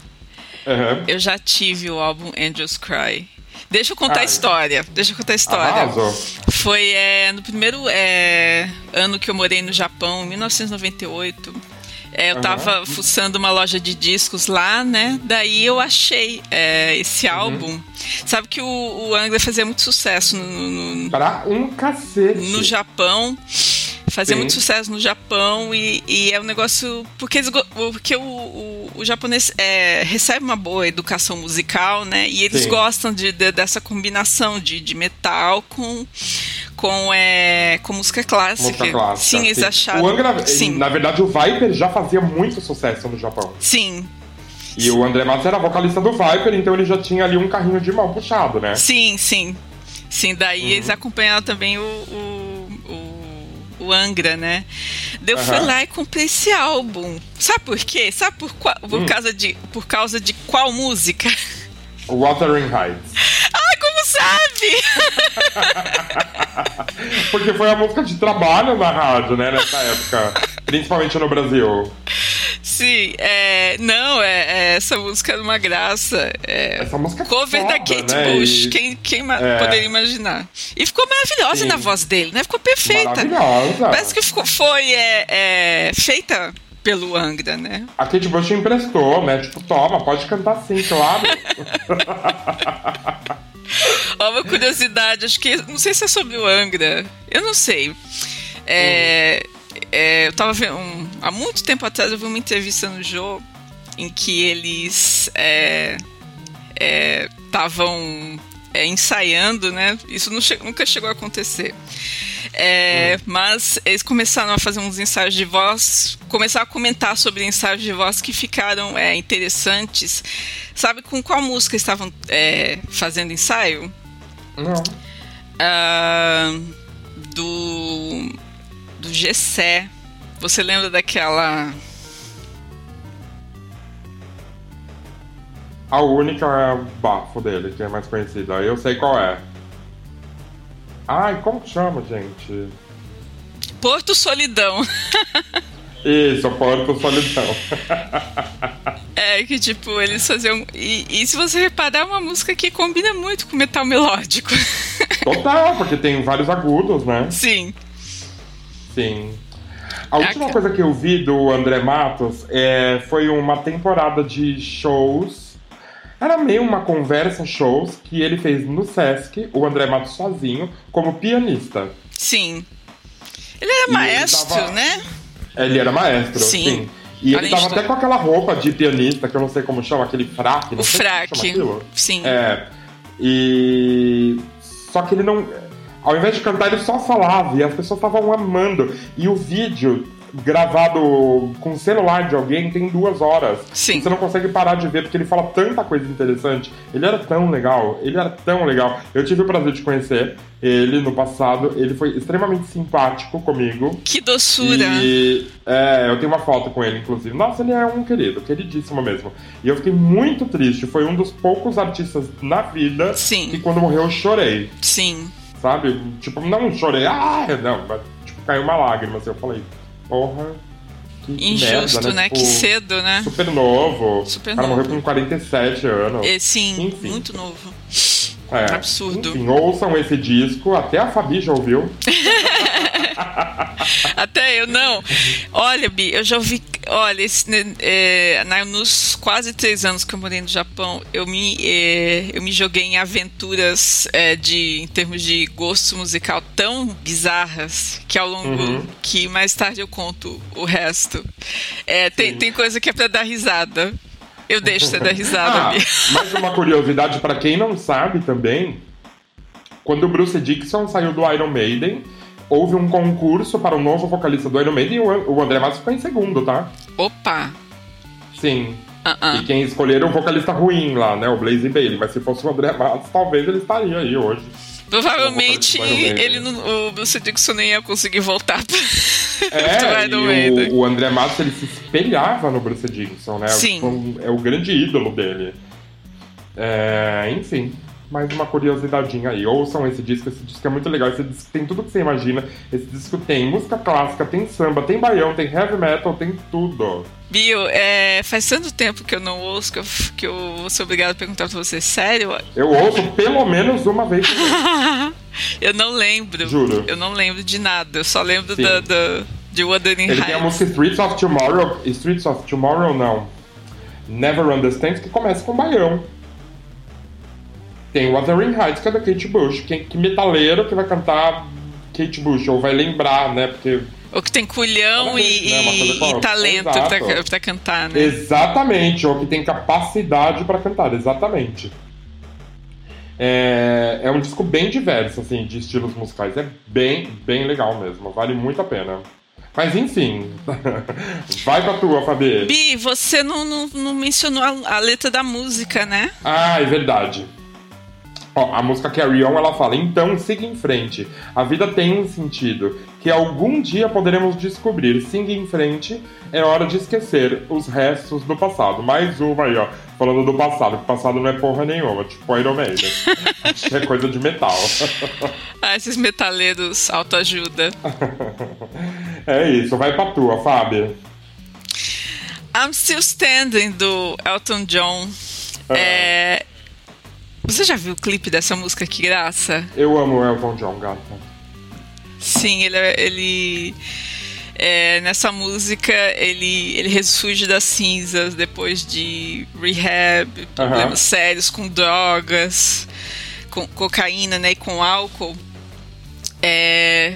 Uhum. Eu já tive o álbum Angels Cry. Deixa eu contar a história. Deixa eu contar a história. Arrasou. Foi é, no primeiro é, ano que eu morei no Japão, em 1998. É, eu uhum. tava fuçando uma loja de discos lá, né? Daí eu achei é, esse uhum. álbum. Sabe que o, o Angra fazia muito sucesso no, no, pra um cacete. no Japão fazia Sim. muito sucesso no Japão e, e, é um negócio porque, eles, porque o, o, o japonês é, recebe uma boa educação musical, né? E eles Sim. gostam de, de, dessa combinação de, de metal com com, é, com música clássica. Música clássica. Sim, eles acharam. Angra, sim. na verdade, o Viper já fazia muito sucesso no Japão. Sim. E o André Matos era vocalista do Viper, então ele já tinha ali um carrinho de mão puxado, né? Sim, sim. Sim, daí uhum. eles acompanharam também o, o, o, Angra, né? Eu fui Aham. lá e comprei esse álbum. Sabe por quê? Sabe por, qual, por, Hum. causa, de, por causa de qual música? Wuthering Heights. Ah, como sabe? (laughs) Porque foi a música de trabalho na rádio, né, nessa época. Principalmente no Brasil. Sim, é, não, é, é essa música é uma graça. É, Essa música é cover da foda, Kate né? Bush. E- Quem, quem É. poderia imaginar? E ficou maravilhosa Sim. na voz dele, né? Ficou perfeita. Maravilhosa. Parece que ficou, foi feita pelo Angra, né? A Kate Bush emprestou, né? Tipo, toma, pode cantar sim, claro. (laughs) Ó, uma curiosidade, acho que. Não sei se é sobre o Angra. Eu não sei. É, é, eu tava vendo. um- há muito tempo atrás eu vi uma entrevista no Jô em que eles estavam ensaiando, né? Isso che- nunca chegou a acontecer. É, Mas eles começaram a fazer uns ensaios de voz, começaram a comentar sobre ensaios de voz que ficaram é, interessantes. Sabe com qual música estavam é, fazendo ensaio? Não. Ah, do do Gessé. Você lembra daquela A única é o bafo dele, que é mais conhecida. Eu sei qual é. Ai, como que chama, gente? Porto Solidão? (laughs) Isso, Porto Solidão. (laughs) É que tipo eles faziam e, e se você reparar é uma música que combina muito com metal melódico. Total, porque tem vários agudos, né? Sim. Sim. A última coisa que eu vi do André Matos é, foi uma temporada de shows. Era meio uma conversa shows que ele fez no Sesc, o André Matos sozinho, como pianista. Sim. Ele era E ele maestro, tava- né? Ele era maestro, Sim. sim. E ele Além de tava até com aquela roupa de pianista, que eu não sei como chama, aquele fraque. não O fraque. Sim. É. E. Só que ele não. Ao invés de cantar, ele só falava e as pessoas estavam amando. E o vídeo gravado com o celular de alguém tem duas horas. Sim. Você não consegue parar de ver porque ele fala tanta coisa interessante. Ele era tão legal, ele era tão legal. Eu tive o prazer de conhecer ele no passado. Ele foi extremamente simpático comigo. Que doçura. E é, eu tenho uma foto com ele, inclusive. Nossa, ele é um querido, queridíssimo mesmo. E eu fiquei muito triste. Foi um dos poucos artistas na vida Sim. que quando morreu eu chorei, Sim. Sabe? Tipo, não chorei, ah, não, mas tipo, caiu uma lágrima, assim, eu falei, porra, que Injusto, merda, né? Tipo, Que cedo, né? Super novo. Super cara novo. morreu com 47 anos. É, sim, Enfim. muito novo. É. absurdo. Enfim, ouçam esse disco, até a Fabi já ouviu. (laughs) (laughs) Até eu não. Olha, Bi, eu já ouvi. Olha, esse, né, é, nos quase três anos que eu morei no Japão, eu me, é, eu me joguei em aventuras é, de, em termos de gosto musical tão bizarras que ao longo. Uhum. que mais tarde eu conto o resto. É, tem, tem coisa que é pra dar risada. Eu deixo você dar risada, Ah, Bi. (laughs) mais uma curiosidade pra quem não sabe também, quando o Bruce Dixon saiu do Iron Maiden, houve um concurso para o novo vocalista do Iron Maiden e o André Matos ficou em segundo, tá? Opa! Sim. Ah, ah. E quem escolheram o vocalista ruim lá, né? O Blaze Bailey. Mas se fosse o André Matos, talvez ele estaria aí hoje. Provavelmente ele não, o Bruce Dixon nem ia conseguir voltar pra, (laughs) É, o, o André Matos ele se espelhava no Bruce Dickinson, né? Sim. Um- É o grande ídolo dele. É, enfim, mais uma curiosidadinha aí. Ouçam esse disco, esse disco é muito legal. Esse disco tem tudo que você imagina. Esse disco tem música clássica, tem samba, tem baião, tem heavy metal, tem tudo. Bio, é, faz tanto tempo que eu não ouço que eu, que eu ser obrigado a perguntar pra você. Sério? Eu ouço pelo menos uma vez (laughs) eu não lembro. Juro. Eu não lembro de nada. Eu só lembro Sim. da, da, de Wuthering Ele tem a música Streets of Tomorrow. Streets of Tomorrow, não. Never Understands, que começa com baião. Tem Wuthering Heights, que é da Kate Bush. Que, que metaleiro que vai cantar Kate Bush, ou vai lembrar, né? Porque. Ou que tem culhão Olha, e, né, e- e talento pra, pra cantar, né? Exatamente, ou que tem capacidade pra cantar, exatamente. É, é um disco bem diverso, assim, de estilos musicais. É bem, bem legal mesmo. Vale muito a pena. Mas enfim, (laughs) vai pra tua, Fabi. Bi, você não, não, não mencionou a, a letra da música, né? Ah, é verdade. A música Carry On, ela fala, então siga em frente. A vida tem um sentido, que algum dia poderemos descobrir. Siga em frente, é hora de esquecer os restos do passado. Mais uma aí, ó, falando do passado, que o passado não é porra nenhuma, tipo Iron Maiden. é coisa de metal. (laughs) ah, esses metaleiros autoajuda. (laughs) é isso, vai pra tua, Fábio. I'm Still Standing, do Elton John. Ah. É, você já viu o clipe dessa música? Que graça. Eu amo o Elton John, gata. Sim, ele, ele é, nessa música ele, ele ressurge das cinzas depois de rehab, problemas uh -huh. sérios com drogas, com cocaína né, e com álcool. É,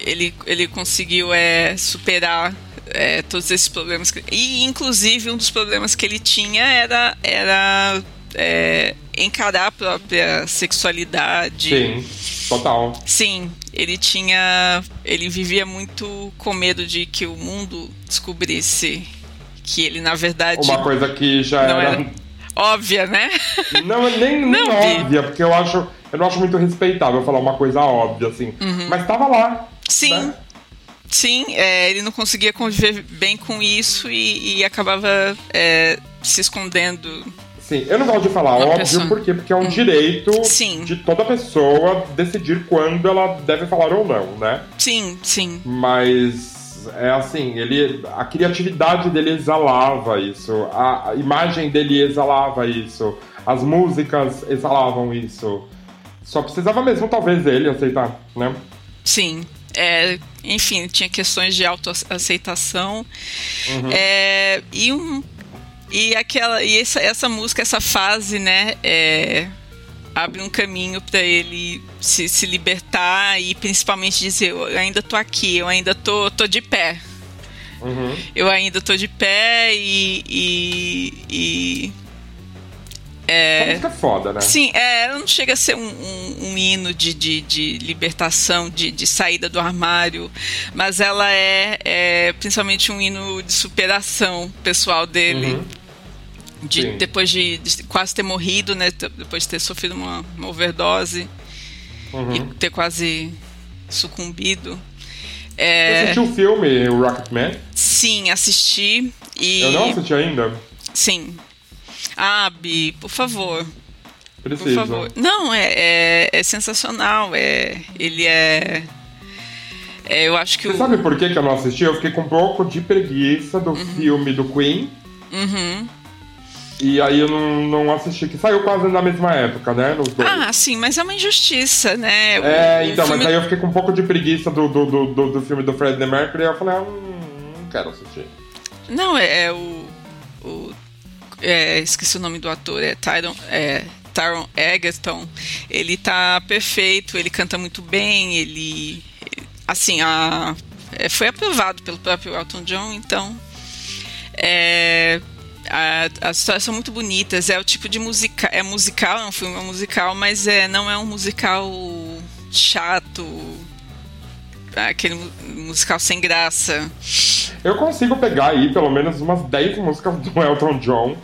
ele, ele conseguiu é, superar é, todos esses problemas. Que, e, inclusive, um dos problemas que ele tinha era, era é, encarar a própria sexualidade. Sim, total. Sim, ele tinha. Ele vivia muito com medo de que o mundo descobrisse que ele, na verdade. Uma coisa que já era... era. Óbvia, né? Não, nem, nem não, óbvia, porque eu acho. Eu não acho muito respeitável falar uma coisa óbvia, assim. Uhum. Mas tava lá. Sim. Né? Sim, é, ele não conseguia conviver bem com isso e, e acabava é, se escondendo Sim, eu não gosto de falar óbvio, pessoa... por quê? Porque é um hum. direito sim. de toda pessoa decidir quando ela deve falar ou não, né? Sim, sim. Mas é assim, ele a criatividade dele exalava isso, a, a imagem dele exalava isso, as músicas exalavam isso. Só precisava mesmo, talvez, ele aceitar, né? Sim. É, enfim, tinha questões de autoaceitação. Uhum. É, e um e aquela e essa, essa música, essa fase, né, é, abre um caminho para ele se, se libertar e principalmente dizer eu ainda tô aqui, eu ainda tô, tô de pé. Uhum. Eu ainda tô de pé e, e, e é, música é foda, né? Sim, é, ela não chega a ser um, um, um hino de, de, de libertação, de, de, saída do armário, mas ela é, é, principalmente um hino de superação pessoal dele. Uhum. De, depois de, de, quase ter morrido, né? Depois de ter sofrido uma, uma overdose uhum. e ter quase sucumbido. É... Você assistiu o filme Rocketman? Sim, assisti. E... Eu não assisti ainda. Sim, ah, Bi, por favor. Preciso. Por favor. Não, é, é, é sensacional. É, ele é. É, eu acho que Você o... sabe por que, que eu não assisti? Eu fiquei com um pouco de preguiça do uhum. filme do Queen. Uhum. E aí eu não, não assisti, que saiu quase na mesma época, né? Ah, sim, mas é uma injustiça, né? O, é, então, filme... mas aí eu fiquei com um pouco de preguiça do, do, do, do, do filme do Fred Mercury e eu falei, ah, hum, não quero assistir. Não, é, é o é, esqueci o nome do ator, é Tyron, é, Egerton. Ele tá perfeito, ele canta muito bem, ele. Assim, a, é, foi aprovado pelo próprio Elton John, então. É, as histórias são muito bonitas. É o tipo de musical. É musical, é um filme musical, mas é, não é um musical chato. Aquele musical sem graça. Eu consigo pegar aí pelo menos umas 10 músicas do (laughs) Elton John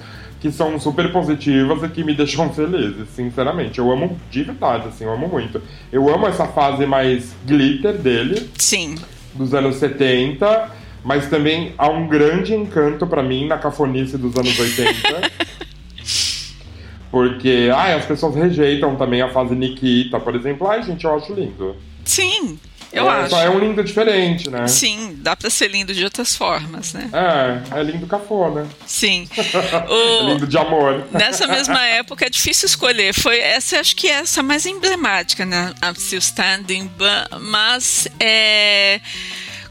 que são super positivas e que me deixam felizes, sinceramente. Eu amo de verdade, assim, eu amo muito. Eu amo essa fase mais glitter dele. Sim. Dos anos 70, mas também há um grande encanto para mim na cafonice dos anos 80. (laughs) porque, ai, as pessoas rejeitam também a fase Nikita, por exemplo. Ai, gente, eu acho lindo. Sim, eu é, acho. Só é um lindo diferente, né? Sim, dá pra ser lindo de outras formas, né? É, é lindo cafona. Sim. (laughs) O... é lindo de amor. Nessa mesma época é difícil escolher. Foi essa, acho que é essa mais emblemática, né? I'm Still Standing, mas é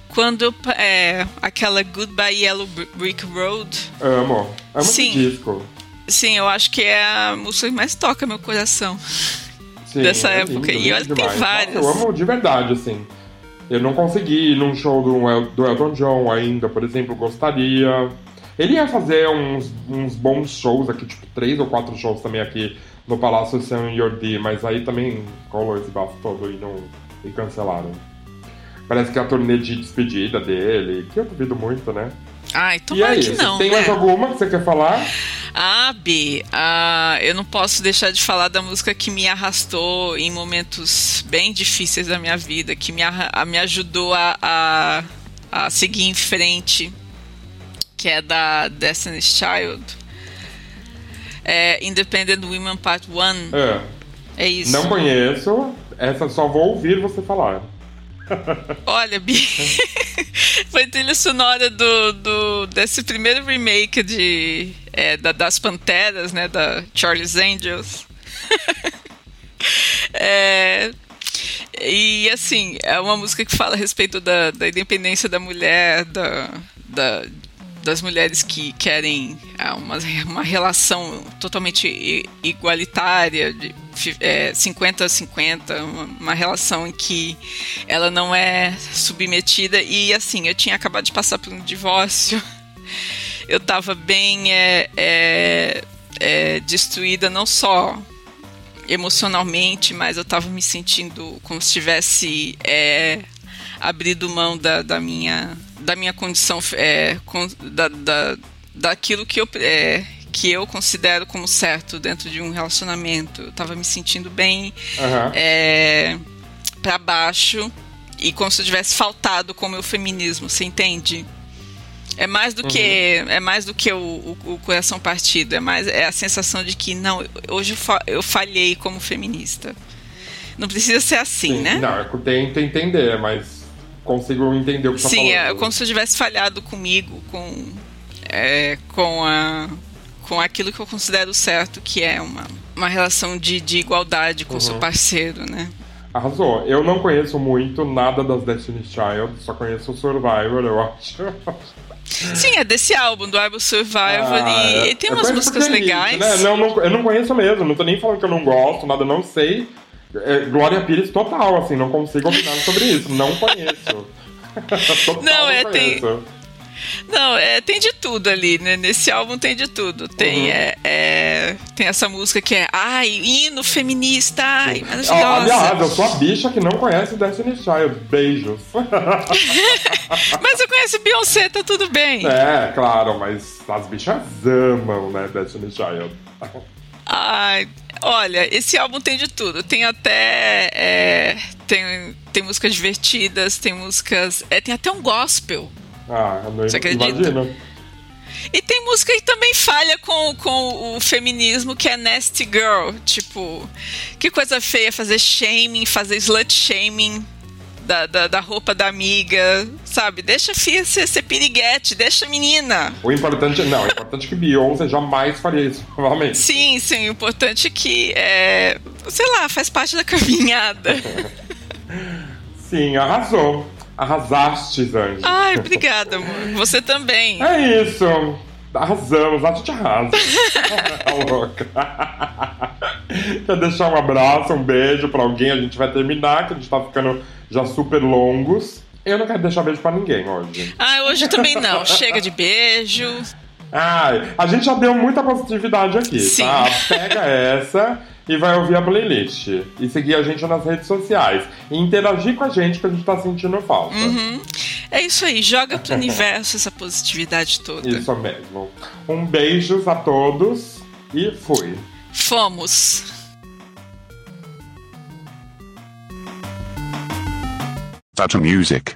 quando é, aquela Goodbye Yellow Brick Road. Amo. Amo Sim. esse disco. Sim, eu acho que é a música que mais toca meu coração. Sim, dessa é época. E olha que tem várias. Nossa, eu amo de verdade, assim. Eu não consegui ir num show do, El do Elton John ainda, por exemplo, gostaria. Ele ia fazer uns, uns bons shows aqui, tipo, três ou quatro shows também aqui no Palácio San Jordi, mas aí também colou esse bafo todo e, não, e cancelaram. Parece que é a turnê de despedida dele, que eu duvido muito, né? Ai, tomara e é que não. Tem né? mais alguma que você quer falar? Ah, B, ah, eu não posso deixar de falar da música que me arrastou em momentos bem difíceis da minha vida, que me, me ajudou a, a, a seguir em frente, que é da Destiny's Child. É Independent Women Part 1. É. É isso. Não conheço, essa só vou ouvir você falar. Olha, Bi, (laughs) foi trilha sonora do, do, desse primeiro remake de, é, da, das Panteras, né, da Charlie's Angels. (laughs) é, e assim, é uma música que fala a respeito da, da independência da mulher, da, da, das mulheres que querem ah, uma, uma relação totalmente igualitária, de é, 50 a 50, uma, uma, relação em que ela não é submetida. E assim, eu tinha acabado de passar por um divórcio, eu estava bem é, é, é, destruída, não só emocionalmente, mas eu estava me sentindo como se tivesse é, abrido mão da, da minha da minha condição, é, com, da, da, daquilo que eu, é, que eu considero como certo dentro de um relacionamento. Eu tava me sentindo bem uhum. é, para baixo e como se eu tivesse faltado com o meu feminismo, você entende? É mais do uhum. que é mais do que o, o, o, coração partido, é mais é a sensação de que não, hoje eu, fa eu falhei como feminista. Não precisa ser assim, Sim, né? Não, eu tento entender, mas consigo entender o que Sim, tá falando. Sim, é como se eu tivesse falhado comigo, com, é, com, a, com aquilo que eu considero certo, que é uma, uma relação de, de igualdade com o uhum. seu parceiro, né? Arrasou. Eu não conheço muito nada das Destiny's Child, só conheço o Survivor, eu acho. Sim, é desse álbum, do álbum Survivor, ah, e, e, tem umas músicas legais. Né? Não, não, eu não conheço mesmo, não tô nem falando que eu não gosto, nada, não sei. É, Glória Pires total, assim, não consigo opinar sobre isso, não conheço. (laughs) total, não, é, não tem. Não, é, tem de tudo ali, né? Nesse álbum tem de tudo. Tem, uhum. é, é, tem essa música que é ai, hino feminista, ai, maravilhosa. Aliás, eu sou a bicha que não conhece Destiny Child. Beijos. (laughs) mas eu conheço Beyoncé, tá tudo bem. É, claro, mas as bichas amam, né, Destiny Child. Ai, olha, esse álbum tem de tudo. Tem até. É, tem, tem músicas divertidas, tem músicas. É, tem até um gospel. Ah, não Você acredita? E tem música que também falha com, com o feminismo, que é Nasty Girl. Tipo, que coisa feia fazer shaming, fazer slut shaming da, da, da, roupa da amiga, sabe? Deixa a filha ser, ser piriguete, deixa a menina. O importante, não, o importante é que Beyoncé jamais faria isso, provavelmente. Sim, sim, o importante é que, é, sei lá, faz parte da caminhada. (laughs) sim, arrasou. Arrasaste, Zanji. Ai, obrigada, amor. Você também. É isso. Arrasamos, a gente arrasa. (laughs) tá louca. Quer deixar um abraço, um beijo pra alguém? A gente vai terminar, que a gente tá ficando já super longos. Eu não quero deixar beijo pra ninguém hoje. Ah, hoje também não. Chega de beijo. Ai, a gente já deu muita positividade aqui, Sim. tá? Pega essa e vai ouvir a playlist. E seguir a gente nas redes sociais. E interagir com a gente que a gente tá sentindo falta. Uhum. É isso aí, joga pro universo essa positividade toda. Isso mesmo. Um beijo a todos e fui. Fomos. Fata Music.